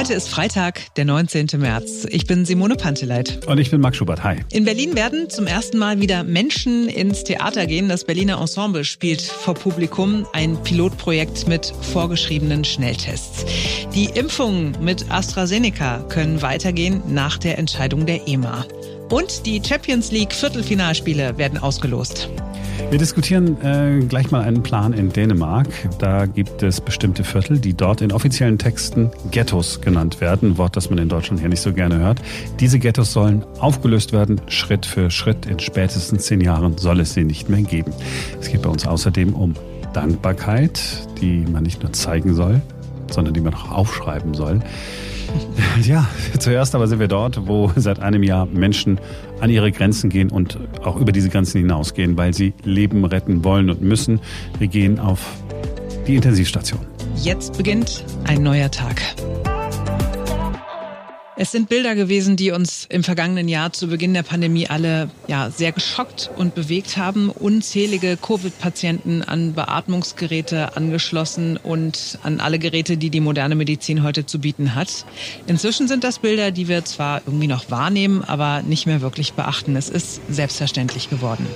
Heute ist Freitag, der 19. März. Ich bin Simone Panteleit. Und ich bin Max Schubert. Hi. In Berlin werden zum ersten Mal wieder Menschen ins Theater gehen. Das Berliner Ensemble spielt vor Publikum ein Pilotprojekt mit vorgeschriebenen Schnelltests. Die Impfungen mit AstraZeneca können weitergehen nach der Entscheidung der EMA. Und die Champions League Viertelfinalspiele werden ausgelost. Wir diskutieren äh, gleich mal einen Plan in Dänemark. Da gibt es bestimmte Viertel, die dort in offiziellen Texten Ghettos genannt werden. Ein Wort, das man in Deutschland hier nicht so gerne hört. Diese Ghettos sollen aufgelöst werden, Schritt für Schritt. In spätestens zehn Jahren soll es sie nicht mehr geben. Es geht bei uns außerdem um Dankbarkeit, die man nicht nur zeigen soll, sondern die man auch aufschreiben soll. Ja, zuerst aber sind wir dort, wo seit einem Jahr Menschen an ihre Grenzen gehen und auch über diese Grenzen hinausgehen, weil sie Leben retten wollen und müssen. Wir gehen auf die Intensivstation. Jetzt beginnt ein neuer Tag. Es sind Bilder gewesen, die uns im vergangenen Jahr zu Beginn der Pandemie alle ja, sehr geschockt und bewegt haben. Unzählige Covid-Patienten an Beatmungsgeräte angeschlossen und an alle Geräte, die die moderne Medizin heute zu bieten hat. Inzwischen sind das Bilder, die wir zwar irgendwie noch wahrnehmen, aber nicht mehr wirklich beachten. Es ist selbstverständlich geworden.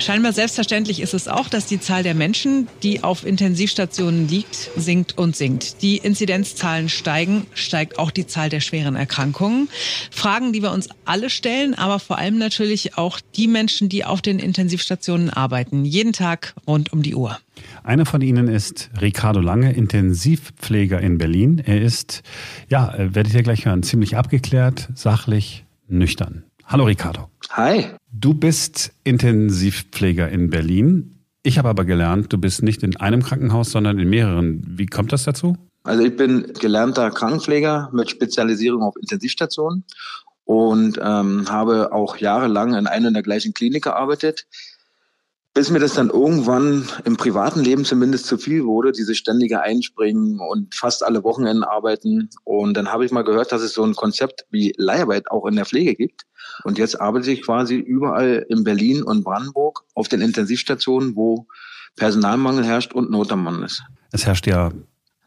Scheinbar selbstverständlich ist es auch, dass die Zahl der Menschen, die auf Intensivstationen liegt, sinkt und sinkt. Die Inzidenzzahlen steigen, steigt auch die Zahl der schweren Erkrankungen. Fragen, die wir uns alle stellen, aber vor allem natürlich auch die Menschen, die auf den Intensivstationen arbeiten, jeden Tag rund um die Uhr. Einer von ihnen ist Ricardo Lange, Intensivpfleger in Berlin. Er ist, ja, äh, werdet ihr gleich hören, ziemlich abgeklärt, sachlich, nüchtern. Hallo Ricardo. Hi. Du bist Intensivpfleger in Berlin. Ich habe aber gelernt, du bist nicht in einem Krankenhaus, sondern in mehreren. Wie kommt das dazu? Also ich bin gelernter Krankenpfleger mit Spezialisierung auf Intensivstationen und ähm, habe auch jahrelang in einer und der gleichen Klinik gearbeitet bis mir das dann irgendwann im privaten Leben zumindest zu viel wurde, diese ständige Einspringen und fast alle Wochenenden arbeiten. Und dann habe ich mal gehört, dass es so ein Konzept wie Leiharbeit auch in der Pflege gibt. Und jetzt arbeite ich quasi überall in Berlin und Brandenburg auf den Intensivstationen, wo Personalmangel herrscht und Not am Mann ist. Es herrscht ja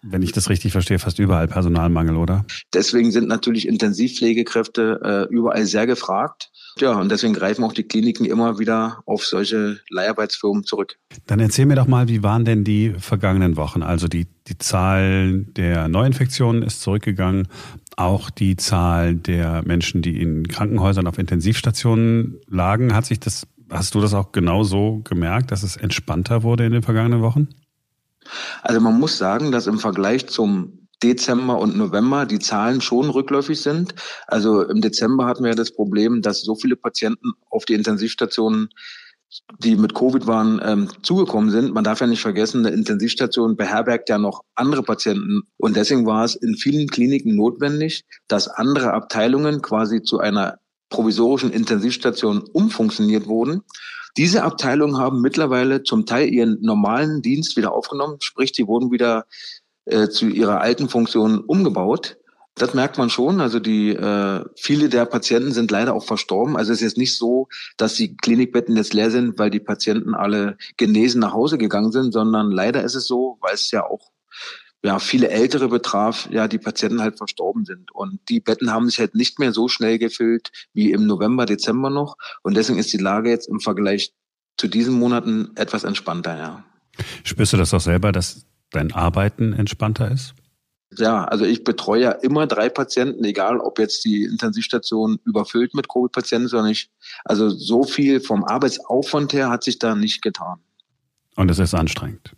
wenn ich das richtig verstehe, fast überall Personalmangel, oder? Deswegen sind natürlich Intensivpflegekräfte äh, überall sehr gefragt. Ja, und deswegen greifen auch die Kliniken immer wieder auf solche Leiharbeitsfirmen zurück. Dann erzähl mir doch mal, wie waren denn die vergangenen Wochen? Also die, die Zahl der Neuinfektionen ist zurückgegangen. Auch die Zahl der Menschen, die in Krankenhäusern auf Intensivstationen lagen, hat sich das, hast du das auch genau so gemerkt, dass es entspannter wurde in den vergangenen Wochen? Also man muss sagen, dass im Vergleich zum Dezember und November die Zahlen schon rückläufig sind. Also im Dezember hatten wir das Problem, dass so viele Patienten auf die Intensivstationen die mit Covid waren, ähm, zugekommen sind. Man darf ja nicht vergessen, eine Intensivstation beherbergt ja noch andere Patienten. Und deswegen war es in vielen Kliniken notwendig, dass andere Abteilungen quasi zu einer provisorischen Intensivstation umfunktioniert wurden. Diese Abteilungen haben mittlerweile zum Teil ihren normalen Dienst wieder aufgenommen, sprich, die wurden wieder äh, zu ihrer alten Funktion umgebaut. Das merkt man schon. Also die äh, viele der Patienten sind leider auch verstorben. Also es ist jetzt nicht so, dass die Klinikbetten jetzt leer sind, weil die Patienten alle genesen nach Hause gegangen sind, sondern leider ist es so, weil es ja auch ja viele Ältere betraf, ja die Patienten halt verstorben sind und die Betten haben sich halt nicht mehr so schnell gefüllt wie im November, Dezember noch und deswegen ist die Lage jetzt im Vergleich zu diesen Monaten etwas entspannter, ja. Spürst du das auch selber, dass dein Arbeiten entspannter ist? Ja, also ich betreue ja immer drei Patienten, egal ob jetzt die Intensivstation überfüllt mit Covid-Patienten, sondern ich, also so viel vom Arbeitsaufwand her hat sich da nicht getan. Und es ist anstrengend.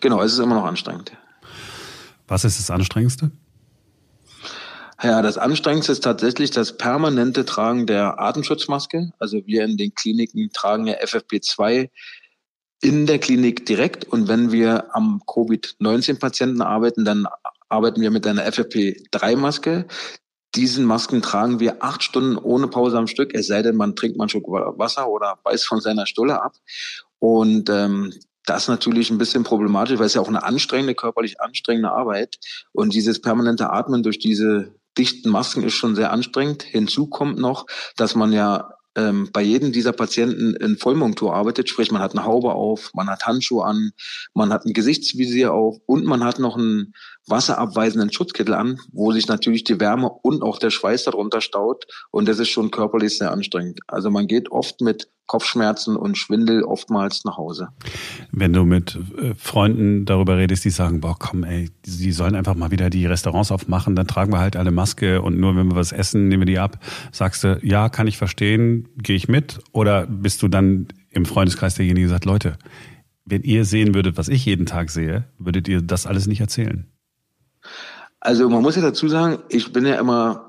Genau, es ist immer noch anstrengend. Was ist das Anstrengendste? Ja, das Anstrengendste ist tatsächlich das permanente Tragen der Atemschutzmaske. Also wir in den Kliniken tragen ja FFP2 in der Klinik direkt. Und wenn wir am Covid-19-Patienten arbeiten, dann arbeiten wir mit einer FFP3-Maske. Diesen Masken tragen wir acht Stunden ohne Pause am Stück, es sei denn, man trinkt einen Schluck Wasser oder beißt von seiner Stulle ab. Und ähm, das ist natürlich ein bisschen problematisch, weil es ja auch eine anstrengende, körperlich anstrengende Arbeit. Und dieses permanente Atmen durch diese dichten Masken ist schon sehr anstrengend. Hinzu kommt noch, dass man ja ähm, bei jedem dieser Patienten in Vollmontur arbeitet, sprich man hat eine Haube auf, man hat Handschuhe an, man hat ein Gesichtsvisier auf und man hat noch einen wasserabweisenden Schutzkittel an, wo sich natürlich die Wärme und auch der Schweiß darunter staut und das ist schon körperlich sehr anstrengend. Also man geht oft mit Kopfschmerzen und Schwindel oftmals nach Hause. Wenn du mit äh, Freunden darüber redest, die sagen, boah, komm, ey, die sollen einfach mal wieder die Restaurants aufmachen, dann tragen wir halt alle Maske und nur wenn wir was essen, nehmen wir die ab. Sagst du, ja, kann ich verstehen, gehe ich mit? Oder bist du dann im Freundeskreis derjenige, der sagt, Leute, wenn ihr sehen würdet, was ich jeden Tag sehe, würdet ihr das alles nicht erzählen? Also man muss ja dazu sagen, ich bin ja immer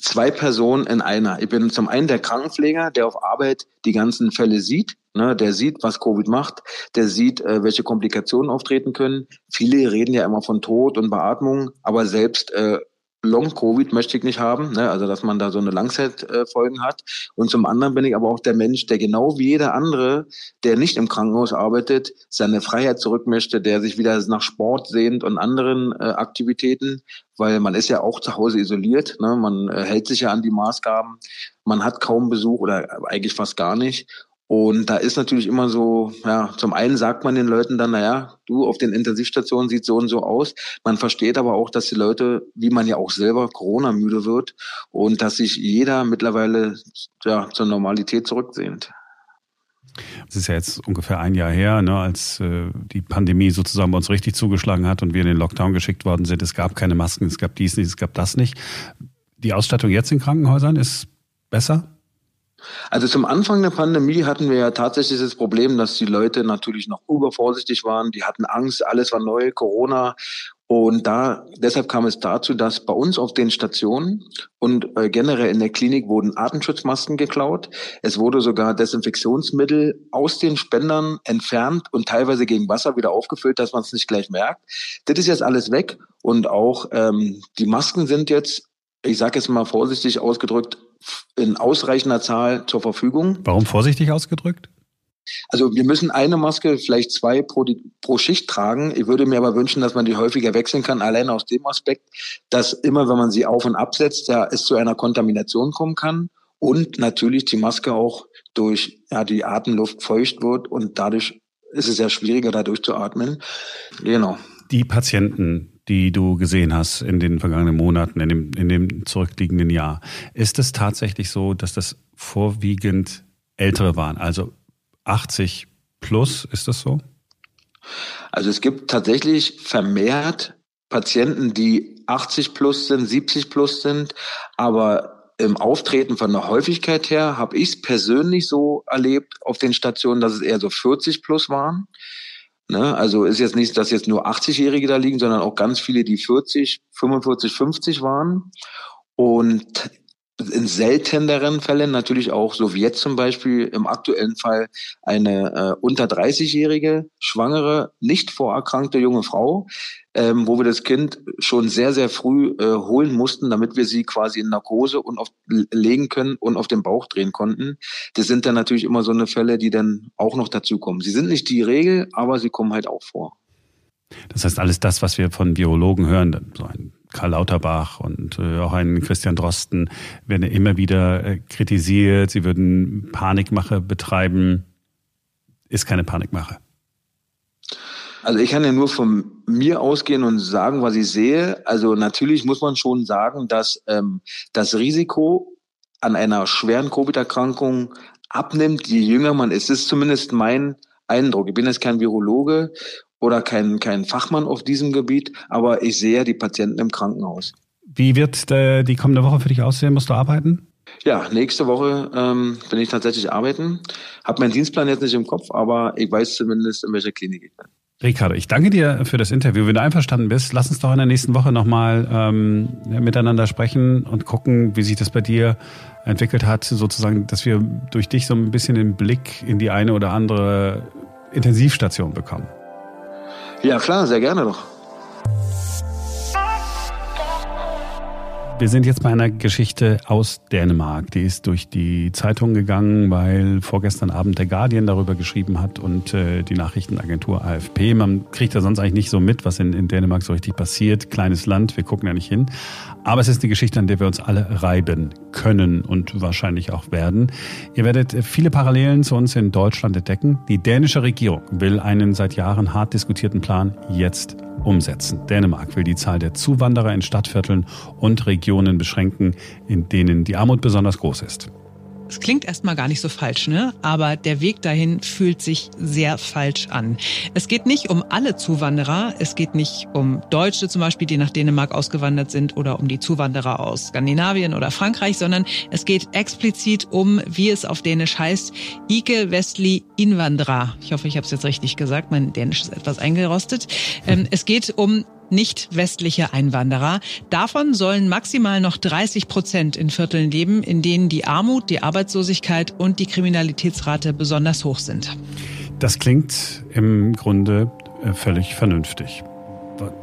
zwei Personen in einer. Ich bin zum einen der Krankenpfleger, der auf Arbeit die ganzen Fälle sieht, ne, der sieht, was Covid macht, der sieht, äh, welche Komplikationen auftreten können. Viele reden ja immer von Tod und Beatmung, aber selbst äh, Long-Covid möchte ich nicht haben, ne? also dass man da so eine Langzeitfolgen hat. Und zum anderen bin ich aber auch der Mensch, der genau wie jeder andere, der nicht im Krankenhaus arbeitet, seine Freiheit zurück möchte, der sich wieder nach Sport sehnt und anderen äh, Aktivitäten, weil man ist ja auch zu Hause isoliert, ne? man äh, hält sich ja an die Maßgaben, man hat kaum Besuch oder eigentlich fast gar nicht. Und da ist natürlich immer so, ja, zum einen sagt man den Leuten dann, naja, du auf den Intensivstationen sieht so und so aus. Man versteht aber auch, dass die Leute, wie man ja auch selber Corona müde wird und dass sich jeder mittlerweile ja, zur Normalität zurücksehnt. Es ist ja jetzt ungefähr ein Jahr her, ne, als äh, die Pandemie sozusagen bei uns richtig zugeschlagen hat und wir in den Lockdown geschickt worden sind. Es gab keine Masken, es gab dies nicht, es gab das nicht. Die Ausstattung jetzt in Krankenhäusern ist besser? Also zum Anfang der Pandemie hatten wir ja tatsächlich das Problem, dass die Leute natürlich noch übervorsichtig waren. Die hatten Angst, alles war neu, Corona. Und da, deshalb kam es dazu, dass bei uns auf den Stationen und äh, generell in der Klinik wurden Atemschutzmasken geklaut. Es wurde sogar Desinfektionsmittel aus den Spendern entfernt und teilweise gegen Wasser wieder aufgefüllt, dass man es nicht gleich merkt. Das ist jetzt alles weg und auch ähm, die Masken sind jetzt, ich sage jetzt mal vorsichtig ausgedrückt, in ausreichender Zahl zur Verfügung. Warum vorsichtig ausgedrückt? Also wir müssen eine Maske, vielleicht zwei pro, pro Schicht tragen. Ich würde mir aber wünschen, dass man die häufiger wechseln kann, allein aus dem Aspekt, dass immer, wenn man sie auf und absetzt, ja, es zu einer Kontamination kommen kann und natürlich die Maske auch durch ja, die Atemluft feucht wird und dadurch ist es ja schwieriger, dadurch zu atmen. Genau. Die Patienten, die du gesehen hast in den vergangenen Monaten, in dem, in dem zurückliegenden Jahr. Ist es tatsächlich so, dass das vorwiegend Ältere waren? Also 80 plus, ist das so? Also es gibt tatsächlich vermehrt Patienten, die 80 plus sind, 70 plus sind, aber im Auftreten von der Häufigkeit her habe ich es persönlich so erlebt auf den Stationen, dass es eher so 40 plus waren. Ne? Also ist jetzt nicht, dass jetzt nur 80-Jährige da liegen, sondern auch ganz viele, die 40, 45, 50 waren. Und in selteneren Fällen natürlich auch, so wie jetzt zum Beispiel im aktuellen Fall, eine äh, unter 30-jährige, schwangere, nicht vorerkrankte junge Frau, ähm, wo wir das Kind schon sehr, sehr früh äh, holen mussten, damit wir sie quasi in Narkose und auf, legen können und auf den Bauch drehen konnten. Das sind dann natürlich immer so eine Fälle, die dann auch noch dazukommen. Sie sind nicht die Regel, aber sie kommen halt auch vor. Das heißt, alles das, was wir von Virologen hören, so ein Karl Lauterbach und äh, auch ein Christian Drosten werden immer wieder äh, kritisiert, sie würden Panikmache betreiben. Ist keine Panikmache. Also ich kann ja nur von mir ausgehen und sagen, was ich sehe. Also natürlich muss man schon sagen, dass ähm, das Risiko an einer schweren Covid-Erkrankung abnimmt, je jünger man ist. Das ist zumindest mein Eindruck. Ich bin jetzt kein Virologe oder kein, kein Fachmann auf diesem Gebiet, aber ich sehe die Patienten im Krankenhaus. Wie wird äh, die kommende Woche für dich aussehen? Musst du arbeiten? Ja, nächste Woche ähm, bin ich tatsächlich arbeiten. Habe meinen Dienstplan jetzt nicht im Kopf, aber ich weiß zumindest, in welcher Klinik ich bin. Ricardo, ich danke dir für das Interview. Wenn du einverstanden bist, lass uns doch in der nächsten Woche nochmal ähm, miteinander sprechen und gucken, wie sich das bei dir entwickelt hat, sozusagen, dass wir durch dich so ein bisschen den Blick in die eine oder andere Intensivstation bekommen. Ja, klar, sehr gerne doch. Wir sind jetzt bei einer Geschichte aus Dänemark. Die ist durch die Zeitung gegangen, weil vorgestern Abend der Guardian darüber geschrieben hat und äh, die Nachrichtenagentur AFP. Man kriegt ja sonst eigentlich nicht so mit, was in, in Dänemark so richtig passiert. Kleines Land, wir gucken ja nicht hin. Aber es ist eine Geschichte, an der wir uns alle reiben können und wahrscheinlich auch werden. Ihr werdet viele Parallelen zu uns in Deutschland entdecken. Die dänische Regierung will einen seit Jahren hart diskutierten Plan jetzt umsetzen. Dänemark will die Zahl der Zuwanderer in Stadtvierteln und Regionen beschränken, in denen die Armut besonders groß ist. Es klingt erstmal gar nicht so falsch, ne? Aber der Weg dahin fühlt sich sehr falsch an. Es geht nicht um alle Zuwanderer. Es geht nicht um Deutsche zum Beispiel, die nach Dänemark ausgewandert sind oder um die Zuwanderer aus Skandinavien oder Frankreich, sondern es geht explizit um, wie es auf Dänisch heißt, Ike Westli Invandra. Ich hoffe, ich habe es jetzt richtig gesagt. Mein Dänisch ist etwas eingerostet. Ähm, es geht um nicht westliche Einwanderer. Davon sollen maximal noch 30 Prozent in Vierteln leben, in denen die Armut, die Arbeitslosigkeit und die Kriminalitätsrate besonders hoch sind. Das klingt im Grunde äh, völlig vernünftig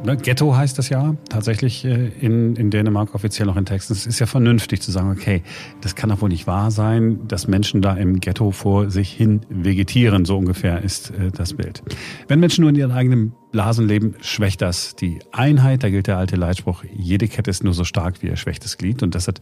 ne, Ghetto heißt das ja tatsächlich äh, in, in Dänemark offiziell noch in Texten. Es ist ja vernünftig zu sagen, okay, das kann doch wohl nicht wahr sein, dass Menschen da im Ghetto vor sich hin vegetieren. So ungefähr ist äh, das Bild. Wenn Menschen nur in ihren eigenen Blasen leben, schwächt das die Einheit. Da gilt der alte Leitspruch, jede Kette ist nur so stark wie ihr schwächstes Glied. Und das hat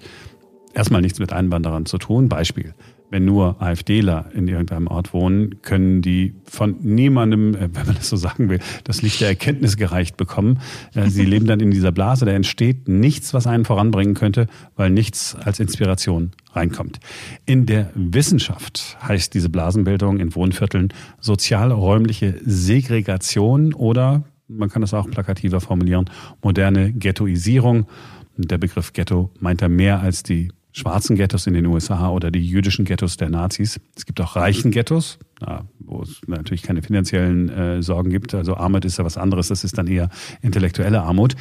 erstmal nichts mit Einwanderern zu tun. Beispiel wenn nur AfDler in irgendeinem Ort wohnen, können die von niemandem, äh, wenn man das so sagen will, das Licht der Erkenntnis gereicht bekommen. Äh, sie leben dann in dieser Blase, da entsteht nichts, was einen voranbringen könnte, weil nichts als Inspiration reinkommt. In der Wissenschaft heißt diese Blasenbildung in Wohnvierteln sozialräumliche Segregation oder man kann das auch plakativer formulieren, moderne Ghettoisierung. Der Begriff Ghetto meint er mehr als die schwarzen Ghettos in den USA oder die jüdischen Ghettos der Nazis. Es gibt auch reichen Ghettos, wo es natürlich keine finanziellen äh, Sorgen gibt. Also Armut ist ja was anderes, das ist dann eher intellektuelle Armut.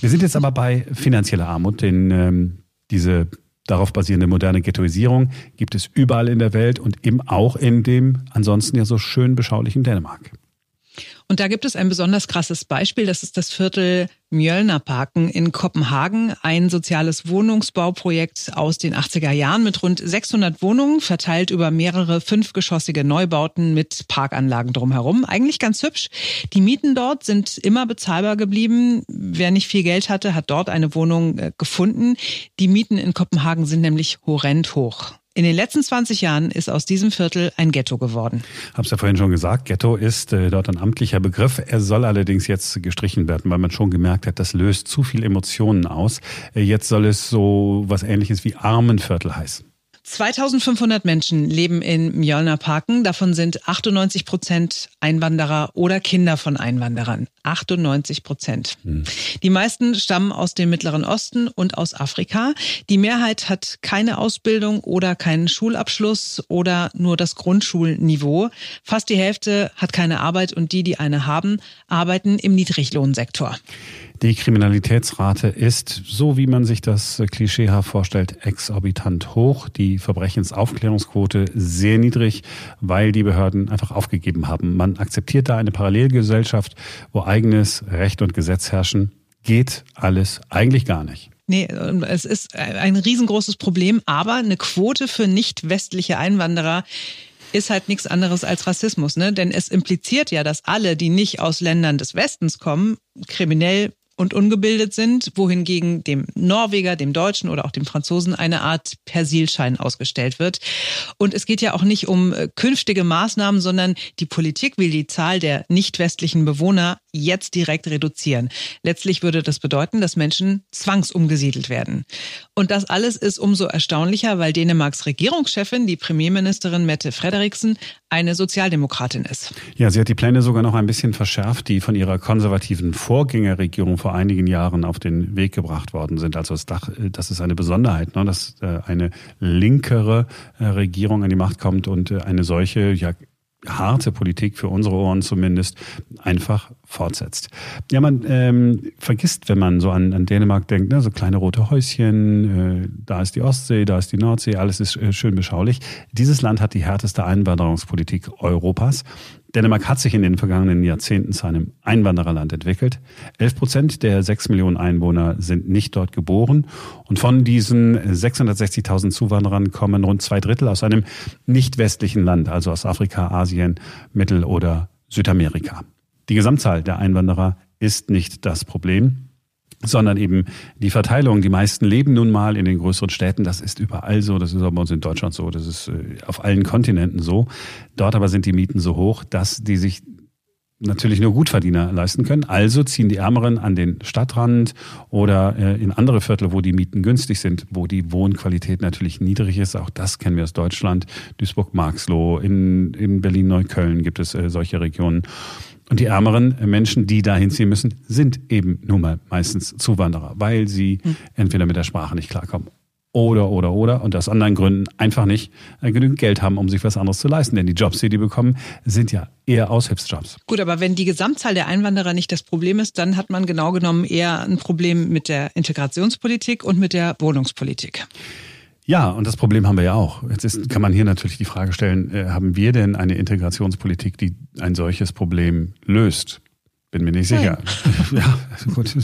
Wir sind jetzt aber bei finanzieller Armut, denn ähm, diese darauf basierende moderne Ghettoisierung gibt es überall in der Welt und eben auch in dem ansonsten ja so schön beschaulichen Dänemark. Und da gibt es ein besonders krasses Beispiel. Das ist das Viertel Mjölnerparken in Kopenhagen. Ein soziales Wohnungsbauprojekt aus den 80er Jahren mit rund 600 Wohnungen, verteilt über mehrere fünfgeschossige Neubauten mit Parkanlagen drumherum. Eigentlich ganz hübsch. Die Mieten dort sind immer bezahlbar geblieben. Wer nicht viel Geld hatte, hat dort eine Wohnung äh, gefunden. Die Mieten in Kopenhagen sind nämlich horrend hoch. In den letzten 20 Jahren ist aus diesem Viertel ein Ghetto geworden. Hab's ja vorhin schon gesagt, Ghetto ist äh, dort ein amtlicher Begriff. Er soll allerdings jetzt gestrichen werden, weil man schon gemerkt hat, das löst zu viel Emotionen aus. Äh, jetzt soll es so was ähnliches wie Armenviertel heißen. 2500 Menschen leben in Mjölnerparken. Davon sind 98 Prozent Einwanderer oder Kinder von Einwanderern. 98 Prozent. Hm. Die meisten stammen aus dem Mittleren Osten und aus Afrika. Die Mehrheit hat keine Ausbildung oder keinen Schulabschluss oder nur das Grundschulniveau. Fast die Hälfte hat keine Arbeit und die, die eine haben, arbeiten im Niedriglohnsektor. Die Kriminalitätsrate ist, so wie man sich das klischeehaft vorstellt, exorbitant hoch. Die Verbrechensaufklärungsquote sehr niedrig, weil die Behörden einfach aufgegeben haben. Man akzeptiert da eine Parallelgesellschaft, wo eigenes Recht und Gesetz herrschen. Geht alles eigentlich gar nicht. Nee, es ist ein riesengroßes Problem, aber eine Quote für nicht westliche Einwanderer ist halt nichts anderes als Rassismus, ne? Denn es impliziert ja, dass alle, die nicht aus Ländern des Westens kommen, kriminell und ungebildet sind, wohingegen dem Norweger, dem Deutschen oder auch dem Franzosen eine Art Persilschein ausgestellt wird. Und es geht ja auch nicht um äh, künftige Maßnahmen, sondern die Politik will die Zahl der nicht westlichen Bewohner jetzt direkt reduzieren. Letztlich würde das bedeuten, dass Menschen zwangsumgesiedelt werden. Und das alles ist umso erstaunlicher, weil Dänemarks Regierungschefin, die Premierministerin Mette Frederiksen, eine Sozialdemokratin ist. Ja, sie hat die Pläne sogar noch ein bisschen verschärft, die von ihrer konservativen Vorgängerregierung vor einigen Jahren auf den Weg gebracht worden sind. Also das ist eine Besonderheit, ne, dass äh, eine linkere äh, Regierung an die Macht kommt und äh, eine solche ja, harte Politik für unsere Ohren zumindest einfach fortsetzt. Ja, man ähm, vergisst, wenn man so an, an Dänemark denkt, ne, so kleine rote Häuschen, äh, da ist die Ostsee, da ist die Nordsee, alles ist äh, schön beschaulich. Dieses Land hat die härteste Einwanderungspolitik Europas. Dänemark hat sich in den vergangenen Jahrzehnten zu einem Einwandererland entwickelt. Elf Prozent der sechs Millionen Einwohner sind nicht dort geboren. Und von diesen 660.000 Zuwanderern kommen rund zwei Drittel aus einem nicht westlichen Land, also aus Afrika, Asien, Mittel- oder Südamerika. Die Gesamtzahl der Einwanderer ist nicht das Problem sondern eben die Verteilung. Die meisten leben nun mal in den größeren Städten. Das ist überall so. Das ist auch bei uns in Deutschland so. Das ist äh, auf allen Kontinenten so. Dort aber sind die Mieten so hoch, dass die sich natürlich nur Gutverdiener leisten können. Also ziehen die Ärmeren an den Stadtrand oder äh, in andere Viertel, wo die Mieten günstig sind, wo die Wohnqualität natürlich niedrig ist. Auch das kennen wir aus Deutschland. Duisburg-Marxloh, in, in Berlin-Neukölln gibt es äh, solche Regionen. Und die ärmeren Menschen, die da hinziehen müssen, sind eben nun mal meistens Zuwanderer, weil sie hm. entweder mit der Sprache nicht klarkommen oder, oder, oder und aus anderen Gründen einfach nicht äh, genügend Geld haben, um sich was anderes zu leisten. Denn die Jobs, die die bekommen, sind ja eher Aushilfsjobs. Gut, aber wenn die Gesamtzahl der Einwanderer nicht das Problem ist, dann hat man genau genommen eher ein Problem mit der Integrationspolitik und mit der Wohnungspolitik. Ja, und das Problem haben wir ja auch. Jetzt ist, kann man hier natürlich die Frage stellen, äh, haben wir denn eine Integrationspolitik, die ein solches Problem löst? Bin mir nicht sicher. ja, gut.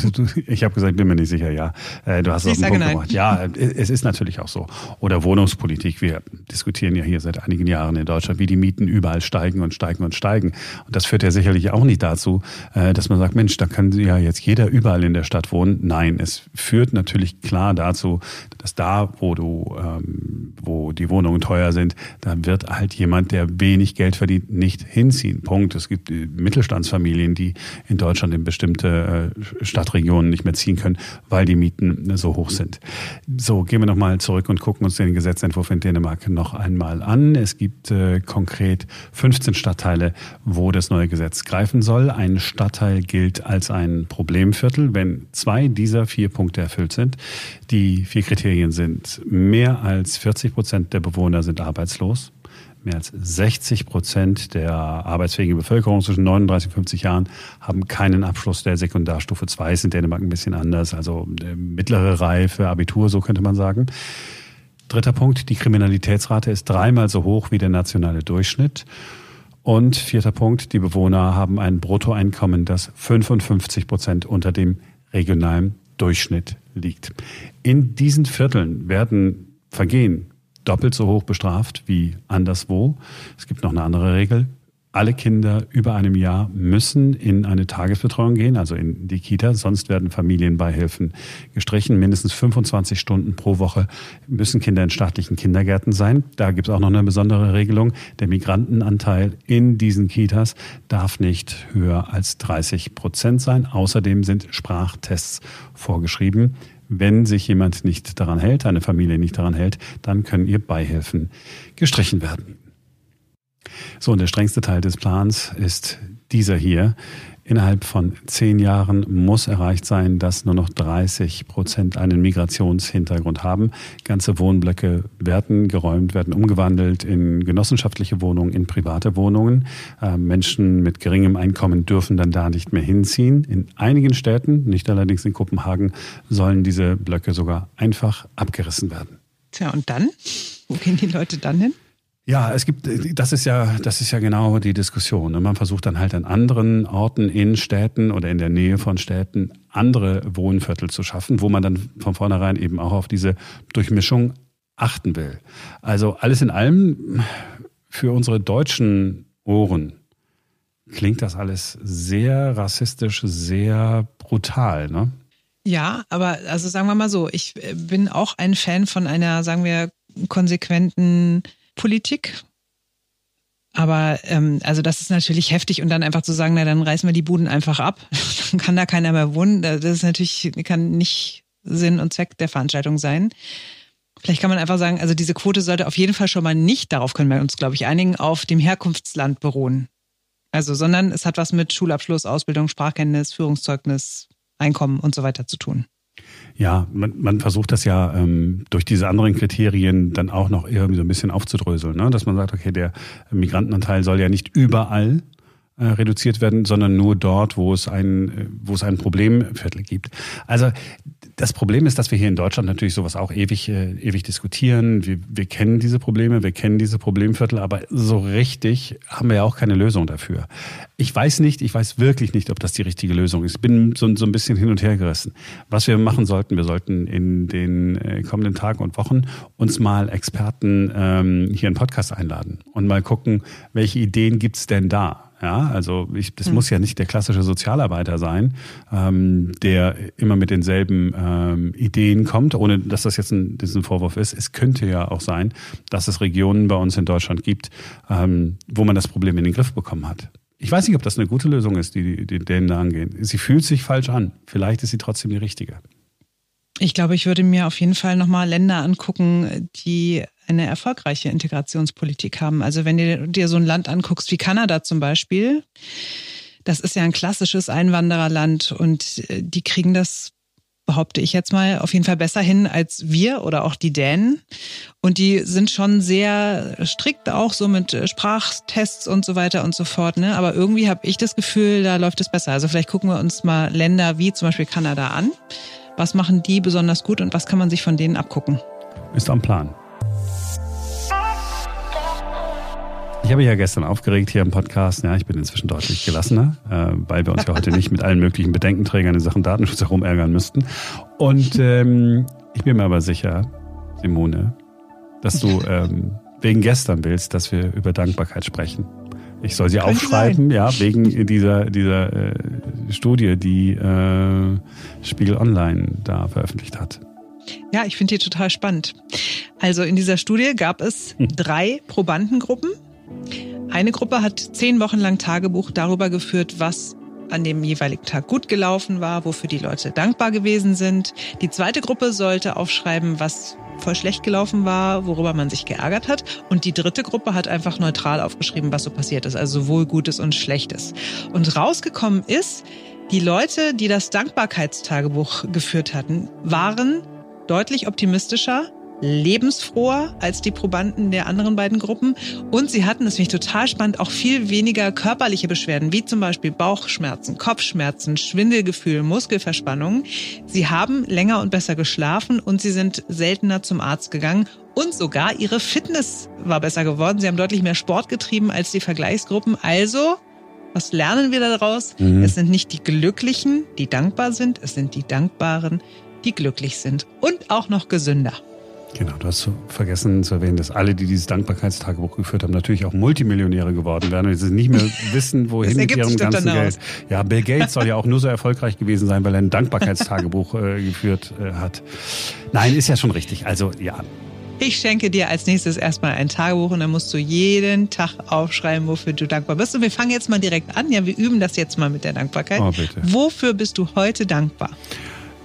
Ich habe gesagt, bin mir nicht sicher, ja. Äh, du hast es auf den Punkt nein. gemacht. Ja, es ist natürlich auch so. Oder Wohnungspolitik. Wir diskutieren ja hier seit einigen Jahren in Deutschland, wie die Mieten überall steigen und steigen und steigen. Und das führt ja sicherlich auch nicht dazu, äh, dass man sagt, Mensch, da kann ja jetzt jeder überall in der Stadt wohnen. Nein, es führt natürlich klar dazu, dass da, wo du, ähm, wo die Wohnungen teuer sind, da wird halt jemand, der wenig Geld verdient, nicht hinziehen. Punkt. Es gibt äh, Mittelstandsfamilien, die in Deutschland in bestimmte äh, Stadtregionen nicht mehr ziehen können, weil die Mieten so hoch sind. So, gehen wir nochmal zurück und gucken uns den Gesetzentwurf in Dänemark noch einmal an. Es gibt äh, konkret 15 Stadtteile, wo das neue Gesetz greifen soll. Ein Stadtteil gilt als ein Problemviertel, wenn zwei dieser vier Punkte erfüllt sind. Die vier Kriterien sind, mehr als 40 Prozent der Bewohner sind arbeitslos. Mehr als 60 Prozent der arbeitsfähigen Bevölkerung zwischen 39 und 50 Jahren haben keinen Abschluss der Sekundarstufe 2. Ist in Dänemark ein bisschen anders. Also äh, mittlere Reife, Abitur, so könnte man sagen. Dritter Punkt, die Kriminalitätsrate ist dreimal so hoch wie der nationale Durchschnitt. Und vierter Punkt, die Bewohner haben ein Bruttoeinkommen, das 55 Prozent unter dem regionalen Durchschnitt liegt. In diesen Vierteln werden Vergehen doppelt so hoch bestraft wie anderswo. Es gibt noch eine andere Regel. Alle Kinder über einem Jahr müssen in eine Tagesbetreuung gehen, also in die Kita, sonst werden Familienbeihilfen gestrichen. Mindestens 25 Stunden pro Woche müssen Kinder in staatlichen Kindergärten sein. Da gibt es auch noch eine besondere Regelung. Der Migrantenanteil in diesen Kitas darf nicht höher als 30 Prozent sein. Außerdem sind Sprachtests vorgeschrieben. Wenn sich jemand nicht daran hält, eine Familie nicht daran hält, dann können ihr Beihilfen gestrichen werden. So, und der strengste Teil des Plans ist dieser hier. Innerhalb von zehn Jahren muss erreicht sein, dass nur noch 30 Prozent einen Migrationshintergrund haben. Ganze Wohnblöcke werden geräumt, werden umgewandelt in genossenschaftliche Wohnungen, in private Wohnungen. Äh, Menschen mit geringem Einkommen dürfen dann da nicht mehr hinziehen. In einigen Städten, nicht allerdings in Kopenhagen, sollen diese Blöcke sogar einfach abgerissen werden. Tja, und dann? Wo gehen die Leute dann hin? Ja, es gibt, das ist ja, das ist ja genau die Diskussion. Und man versucht dann halt an anderen Orten in Städten oder in der Nähe von Städten andere Wohnviertel zu schaffen, wo man dann von vornherein eben auch auf diese Durchmischung achten will. Also alles in allem für unsere deutschen Ohren klingt das alles sehr rassistisch, sehr brutal, ne? Ja, aber also sagen wir mal so, ich bin auch ein Fan von einer, sagen wir, konsequenten Politik. Aber ähm, also das ist natürlich heftig und dann einfach zu sagen, na dann reißen wir die Buden einfach ab, dann kann da keiner mehr wohnen. Das ist natürlich kann nicht Sinn und Zweck der Veranstaltung sein. Vielleicht kann man einfach sagen, also diese Quote sollte auf jeden Fall schon mal nicht, darauf können wir uns, glaube ich, einigen, auf dem Herkunftsland beruhen. Also, sondern es hat was mit Schulabschluss, Ausbildung, Sprachkenntnis, Führungszeugnis, Einkommen und so weiter zu tun. Ja, man, man versucht das ja ähm, durch diese anderen Kriterien dann auch noch irgendwie so ein bisschen aufzudröseln, ne? dass man sagt, okay, der Migrantenanteil soll ja nicht überall äh, reduziert werden, sondern nur dort, wo es ein, wo es ein Problemviertel gibt. Also das Problem ist, dass wir hier in Deutschland natürlich sowas auch ewig, äh, ewig diskutieren. Wir, wir kennen diese Probleme, wir kennen diese Problemviertel, aber so richtig haben wir ja auch keine Lösung dafür. Ich weiß nicht, ich weiß wirklich nicht, ob das die richtige Lösung ist. Ich bin so, so ein bisschen hin und her gerissen. Was wir machen sollten, wir sollten in den äh, kommenden Tagen und Wochen uns mal Experten ähm, hier in Podcast einladen und mal gucken, welche Ideen gibt's denn da? Ja, also ich, das hm. muss ja nicht der klassische Sozialarbeiter sein, ähm, der immer mit denselben ähm, Ideen kommt, ohne dass das jetzt ein, das ein Vorwurf ist. Es könnte ja auch sein, dass es Regionen bei uns in Deutschland gibt, ähm, wo man das Problem in den Griff bekommen hat. Ich weiß nicht, ob das eine gute Lösung ist, die, die denen da angehen. Sie fühlt sich falsch an. Vielleicht ist sie trotzdem die richtige. Ich glaube, ich würde mir auf jeden Fall nochmal Länder angucken, die eine erfolgreiche Integrationspolitik haben. Also wenn du dir so ein Land anguckst wie Kanada zum Beispiel, das ist ja ein klassisches Einwandererland und äh, die kriegen das behaupte ich jetzt mal, auf jeden Fall besser hin als wir oder auch die Dänen. Und die sind schon sehr strikt auch so mit äh, Sprachtests und so weiter und so fort. Ne? Aber irgendwie habe ich das Gefühl, da läuft es besser. Also vielleicht gucken wir uns mal Länder wie zum Beispiel Kanada an. Was machen die besonders gut und was kann man sich von denen abgucken? Ist am Plan. Ich habe ja gestern aufgeregt hier im Podcast. Ja, ich bin inzwischen deutlich gelassener, äh, weil wir uns ja heute nicht mit allen möglichen Bedenkenträgern in Sachen Datenschutz herumärgern müssten. Und ähm, ich bin mir aber sicher, Simone, dass du ähm, wegen gestern willst, dass wir über Dankbarkeit sprechen. Ich soll sie Könnte aufschreiben, sein. ja, wegen dieser, dieser äh, Studie, die äh, Spiegel Online da veröffentlicht hat. Ja, ich finde die total spannend. Also in dieser Studie gab es hm. drei Probandengruppen. Eine Gruppe hat zehn Wochen lang Tagebuch darüber geführt, was an dem jeweiligen Tag gut gelaufen war, wofür die Leute dankbar gewesen sind. Die zweite Gruppe sollte aufschreiben, was voll schlecht gelaufen war, worüber man sich geärgert hat. Und die dritte Gruppe hat einfach neutral aufgeschrieben, was so passiert ist, also sowohl Gutes und Schlechtes. Und rausgekommen ist, die Leute, die das Dankbarkeitstagebuch geführt hatten, waren deutlich optimistischer lebensfroher als die Probanden der anderen beiden Gruppen. Und sie hatten, das finde ich total spannend, auch viel weniger körperliche Beschwerden, wie zum Beispiel Bauchschmerzen, Kopfschmerzen, Schwindelgefühl, Muskelverspannungen. Sie haben länger und besser geschlafen und sie sind seltener zum Arzt gegangen. Und sogar ihre Fitness war besser geworden. Sie haben deutlich mehr Sport getrieben als die Vergleichsgruppen. Also, was lernen wir daraus? Mhm. Es sind nicht die Glücklichen, die dankbar sind, es sind die Dankbaren, die glücklich sind und auch noch gesünder. Genau, du hast vergessen zu erwähnen, dass alle, die dieses Dankbarkeitstagebuch geführt haben, natürlich auch Multimillionäre geworden werden und sie nicht mehr wissen, wohin mit ihrem ganzen Geld. Ja, Bill Gates soll ja auch nur so erfolgreich gewesen sein, weil er ein Dankbarkeitstagebuch äh, geführt äh, hat. Nein, ist ja schon richtig. Also ja. Ich schenke dir als nächstes erstmal ein Tagebuch und dann musst du jeden Tag aufschreiben, wofür du dankbar bist. Und wir fangen jetzt mal direkt an. Ja, wir üben das jetzt mal mit der Dankbarkeit. Oh, bitte. Wofür bist du heute dankbar?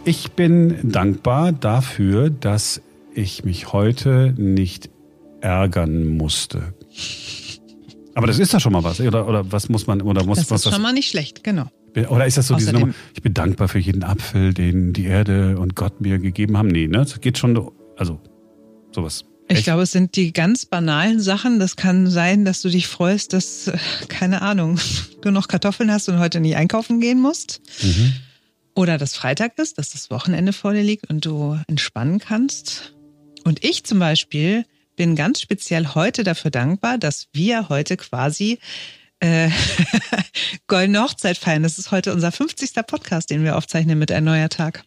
Ich bin dankbar dafür, dass ich mich heute nicht ärgern musste. Aber das ist doch schon mal was, oder, oder was muss man, oder muss das was? Das ist schon mal nicht schlecht, genau. Oder ist das so Außerdem, diese Nummer, ich bin dankbar für jeden Apfel, den die Erde und Gott mir gegeben haben? Nee, ne? Das geht schon, also, sowas. Ich glaube, es sind die ganz banalen Sachen. Das kann sein, dass du dich freust, dass, äh, keine Ahnung, du noch Kartoffeln hast und heute nicht einkaufen gehen musst. Mhm. Oder dass Freitag ist, dass das Wochenende vor dir liegt und du entspannen kannst. Und ich zum Beispiel bin ganz speziell heute dafür dankbar, dass wir heute quasi äh, Goldene Hochzeit feiern. Das ist heute unser 50. Podcast, den wir aufzeichnen mit Ein neuer Tag.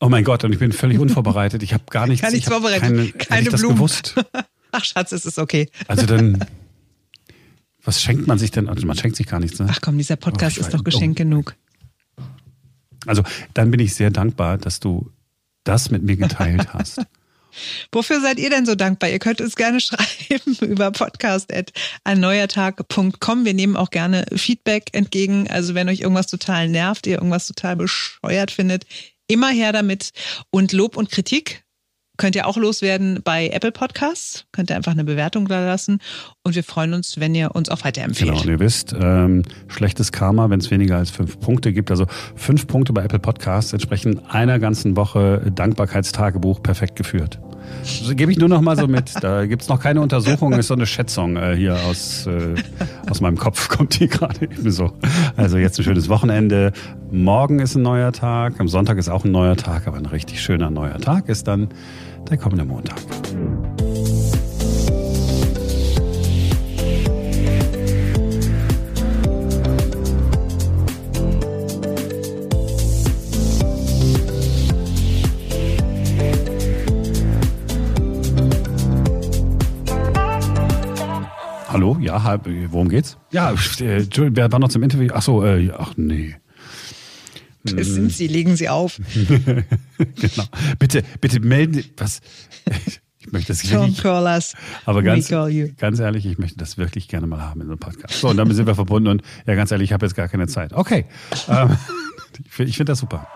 Oh mein Gott, und ich bin völlig unvorbereitet. Ich habe gar nichts, gar nichts vorbereitet. Keine, keine Blumen. gewusst. Ach Schatz, es ist okay. Also dann, was schenkt man sich denn? Also man schenkt sich gar nichts. Ne? Ach komm, dieser Podcast oh, ist doch Geschenk oh. genug. Also dann bin ich sehr dankbar, dass du das mit mir geteilt hast. Wofür seid ihr denn so dankbar? Ihr könnt uns gerne schreiben über podcast.einneuertag.com. Wir nehmen auch gerne Feedback entgegen. Also wenn euch irgendwas total nervt, ihr irgendwas total bescheuert findet, immer her damit. Und Lob und Kritik könnt ihr auch loswerden bei Apple Podcasts. Könnt ihr einfach eine Bewertung da lassen. Und wir freuen uns, wenn ihr uns auch weiterempfehlt. Genau, und ihr wisst, ähm, schlechtes Karma, wenn es weniger als fünf Punkte gibt. Also fünf Punkte bei Apple Podcasts entsprechen einer ganzen Woche Dankbarkeitstagebuch perfekt geführt. Gebe ich nur noch mal so mit. Da gibt es noch keine Untersuchung, ist so eine Schätzung äh, hier aus, äh, aus meinem Kopf, kommt die gerade eben so. Also jetzt ein schönes Wochenende. Morgen ist ein neuer Tag, am Sonntag ist auch ein neuer Tag, aber ein richtig schöner neuer Tag ist dann der kommende Montag. Ja, worum geht's? Ja, äh, wer war noch zum Interview? Ach so, äh, ach nee. Das sind Sie, legen Sie auf. genau. Bitte, bitte melden Sie, was? Ich möchte das Don't call us. Aber ganz, ganz ehrlich, ich möchte das wirklich gerne mal haben in so einem Podcast. So, und damit sind wir verbunden und ja, ganz ehrlich, ich habe jetzt gar keine Zeit. Okay. Ähm, ich finde das super.